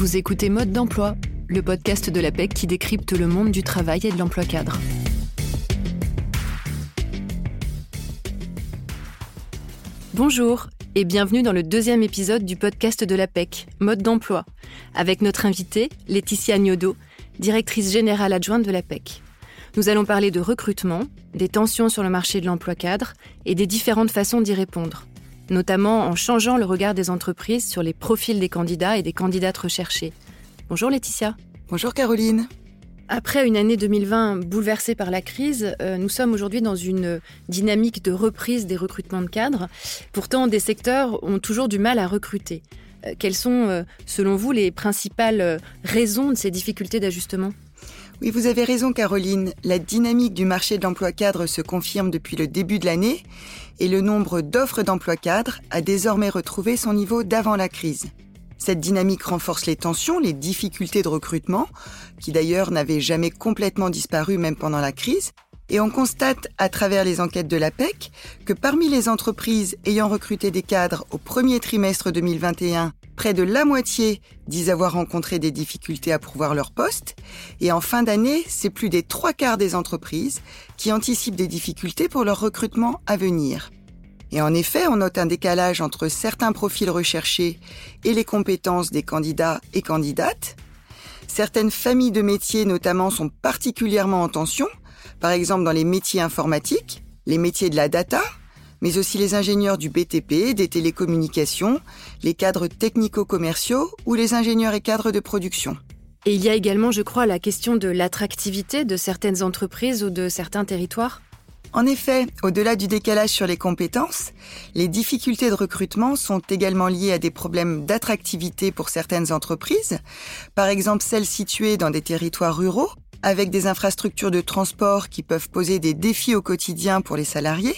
Vous écoutez Mode d'emploi, le podcast de la PEC qui décrypte le monde du travail et de l'emploi cadre. Bonjour et bienvenue dans le deuxième épisode du podcast de la PEC, Mode d'emploi, avec notre invitée, Laetitia Agnodo, directrice générale adjointe de la PEC. Nous allons parler de recrutement, des tensions sur le marché de l'emploi cadre et des différentes façons d'y répondre notamment en changeant le regard des entreprises sur les profils des candidats et des candidates recherchées. Bonjour Laetitia. Bonjour Caroline. Après une année 2020 bouleversée par la crise, euh, nous sommes aujourd'hui dans une dynamique de reprise des recrutements de cadres. Pourtant, des secteurs ont toujours du mal à recruter. Euh, quelles sont, euh, selon vous, les principales raisons de ces difficultés d'ajustement? Oui, vous avez raison Caroline. La dynamique du marché de l'emploi cadre se confirme depuis le début de l'année et le nombre d'offres d'emploi cadre a désormais retrouvé son niveau d'avant la crise. Cette dynamique renforce les tensions, les difficultés de recrutement, qui d'ailleurs n'avaient jamais complètement disparu même pendant la crise, et on constate à travers les enquêtes de l'APEC que parmi les entreprises ayant recruté des cadres au premier trimestre 2021, près de la moitié disent avoir rencontré des difficultés à pourvoir leur poste. Et en fin d'année, c'est plus des trois quarts des entreprises qui anticipent des difficultés pour leur recrutement à venir. Et en effet, on note un décalage entre certains profils recherchés et les compétences des candidats et candidates. Certaines familles de métiers notamment sont particulièrement en tension, par exemple dans les métiers informatiques, les métiers de la data, mais aussi les ingénieurs du BTP, des télécommunications, les cadres technico-commerciaux ou les ingénieurs et cadres de production. Et il y a également, je crois, la question de l'attractivité de certaines entreprises ou de certains territoires en effet, au-delà du décalage sur les compétences, les difficultés de recrutement sont également liées à des problèmes d'attractivité pour certaines entreprises, par exemple celles situées dans des territoires ruraux avec des infrastructures de transport qui peuvent poser des défis au quotidien pour les salariés,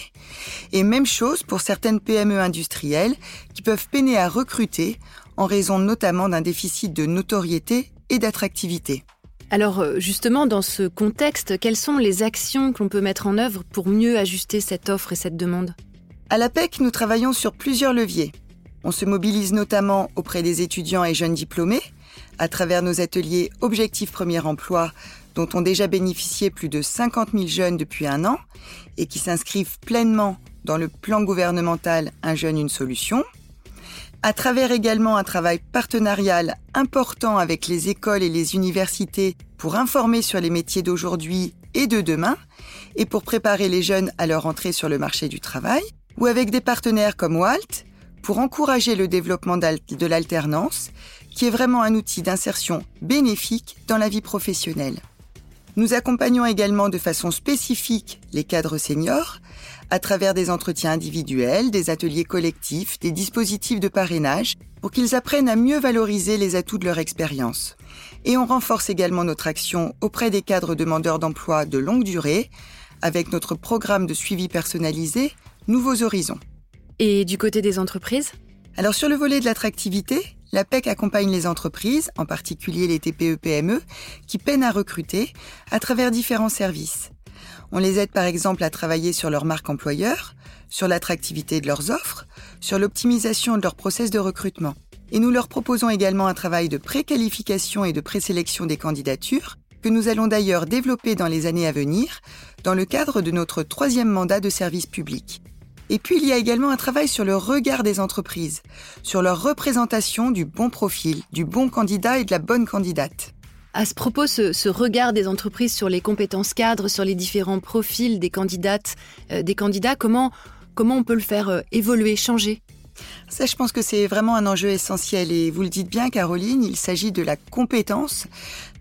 et même chose pour certaines PME industrielles qui peuvent peiner à recruter en raison notamment d'un déficit de notoriété et d'attractivité. Alors euh, justement, dans ce contexte, quelles sont les actions qu'on peut mettre en œuvre pour mieux ajuster cette offre et cette demande? À l'APEC, nous travaillons sur plusieurs leviers. On se mobilise notamment auprès des étudiants et jeunes diplômés, à travers nos ateliers Objectif Premier Emploi dont ont déjà bénéficié plus de 50 000 jeunes depuis un an et qui s'inscrivent pleinement dans le plan gouvernemental Un jeune, une solution. À travers également un travail partenarial important avec les écoles et les universités pour informer sur les métiers d'aujourd'hui et de demain et pour préparer les jeunes à leur entrée sur le marché du travail, ou avec des partenaires comme WALT pour encourager le développement de l'alternance, qui est vraiment un outil d'insertion bénéfique dans la vie professionnelle. Nous accompagnons également de façon spécifique les cadres seniors à travers des entretiens individuels, des ateliers collectifs, des dispositifs de parrainage pour qu'ils apprennent à mieux valoriser les atouts de leur expérience. Et on renforce également notre action auprès des cadres demandeurs d'emploi de longue durée avec notre programme de suivi personnalisé Nouveaux Horizons. Et du côté des entreprises? Alors sur le volet de l'attractivité, la PEC accompagne les entreprises, en particulier les TPE-PME, qui peinent à recruter à travers différents services. On les aide par exemple à travailler sur leur marque employeur, sur l'attractivité de leurs offres, sur l'optimisation de leur process de recrutement. Et nous leur proposons également un travail de préqualification et de présélection des candidatures, que nous allons d'ailleurs développer dans les années à venir, dans le cadre de notre troisième mandat de service public. Et puis il y a également un travail sur le regard des entreprises, sur leur représentation du bon profil, du bon candidat et de la bonne candidate. À ce propos, ce, regard des entreprises sur les compétences cadres, sur les différents profils des candidates, euh, des candidats, comment, comment on peut le faire euh, évoluer, changer? Ça, je pense que c'est vraiment un enjeu essentiel. Et vous le dites bien, Caroline, il s'agit de la compétence,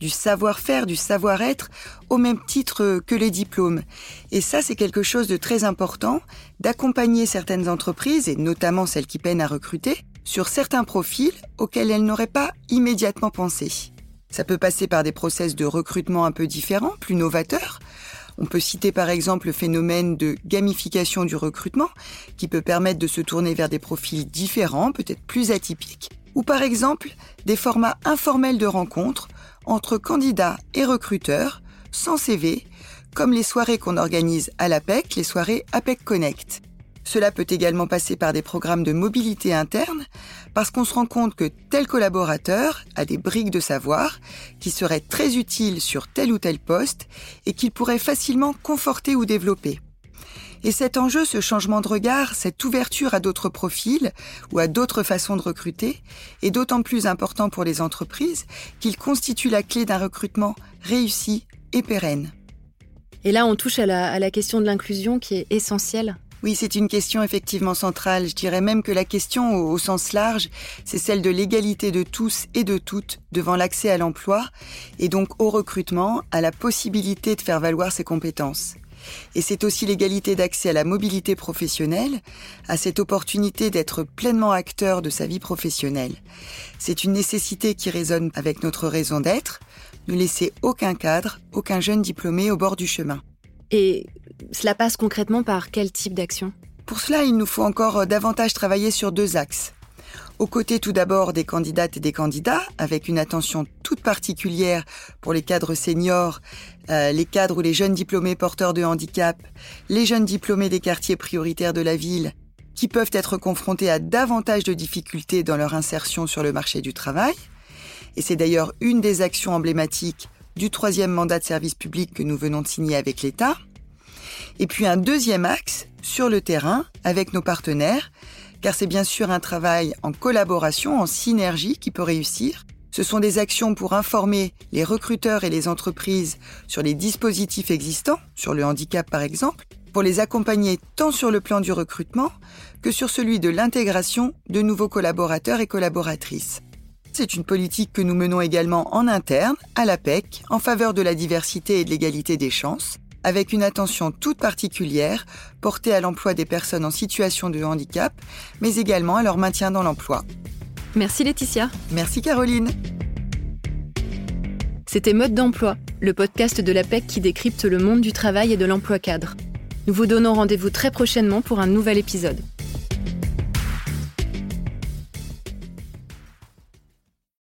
du savoir-faire, du savoir-être, au même titre que les diplômes. Et ça, c'est quelque chose de très important, d'accompagner certaines entreprises, et notamment celles qui peinent à recruter, sur certains profils auxquels elles n'auraient pas immédiatement pensé. Ça peut passer par des process de recrutement un peu différents, plus novateurs, on peut citer par exemple le phénomène de gamification du recrutement, qui peut permettre de se tourner vers des profils différents, peut-être plus atypiques, ou par exemple des formats informels de rencontres entre candidats et recruteurs, sans CV, comme les soirées qu'on organise à l'APEC, les soirées APEC Connect. Cela peut également passer par des programmes de mobilité interne, parce qu'on se rend compte que tel collaborateur a des briques de savoir qui seraient très utiles sur tel ou tel poste et qu'il pourrait facilement conforter ou développer. Et cet enjeu, ce changement de regard, cette ouverture à d'autres profils ou à d'autres façons de recruter, est d'autant plus important pour les entreprises qu'il constitue la clé d'un recrutement réussi et pérenne. Et là, on touche à la, à la question de l'inclusion qui est essentielle oui, c'est une question effectivement centrale. Je dirais même que la question au, sens large, c'est celle de l'égalité de tous et de toutes devant l'accès à l'emploi et donc au recrutement, à la possibilité de faire valoir ses compétences. Et c'est aussi l'égalité d'accès à la mobilité professionnelle, à cette opportunité d'être pleinement acteur de sa vie professionnelle. C'est une nécessité qui résonne avec notre raison d'être, ne laisser aucun cadre, aucun jeune diplômé au bord du chemin. Et cela passe concrètement par quel type d'action? Pour cela, il nous faut encore davantage travailler sur deux axes. Aux côtés tout d'abord des candidates et des candidats, avec une attention toute particulière pour les cadres seniors, euh, les cadres ou les jeunes diplômés porteurs de handicap, les jeunes diplômés des quartiers prioritaires de la ville, qui peuvent être confrontés à davantage de difficultés dans leur insertion sur le marché du travail. Et c'est d'ailleurs une des actions emblématiques du troisième mandat de service public que nous venons de signer avec l'État. Et puis un deuxième axe sur le terrain avec nos partenaires, car c'est bien sûr un travail en collaboration, en synergie qui peut réussir. Ce sont des actions pour informer les recruteurs et les entreprises sur les dispositifs existants, sur le handicap par exemple, pour les accompagner tant sur le plan du recrutement que sur celui de l'intégration de nouveaux collaborateurs et collaboratrices. C'est une politique que nous menons également en interne, à l'APEC, en faveur de la diversité et de l'égalité des chances, avec une attention toute particulière portée à l'emploi des personnes en situation de handicap, mais également à leur maintien dans l'emploi. Merci Laetitia. Merci Caroline. C'était Mode d'emploi, le podcast de l'APEC qui décrypte le monde du travail et de l'emploi cadre. Nous vous donnons rendez-vous très prochainement pour un nouvel épisode.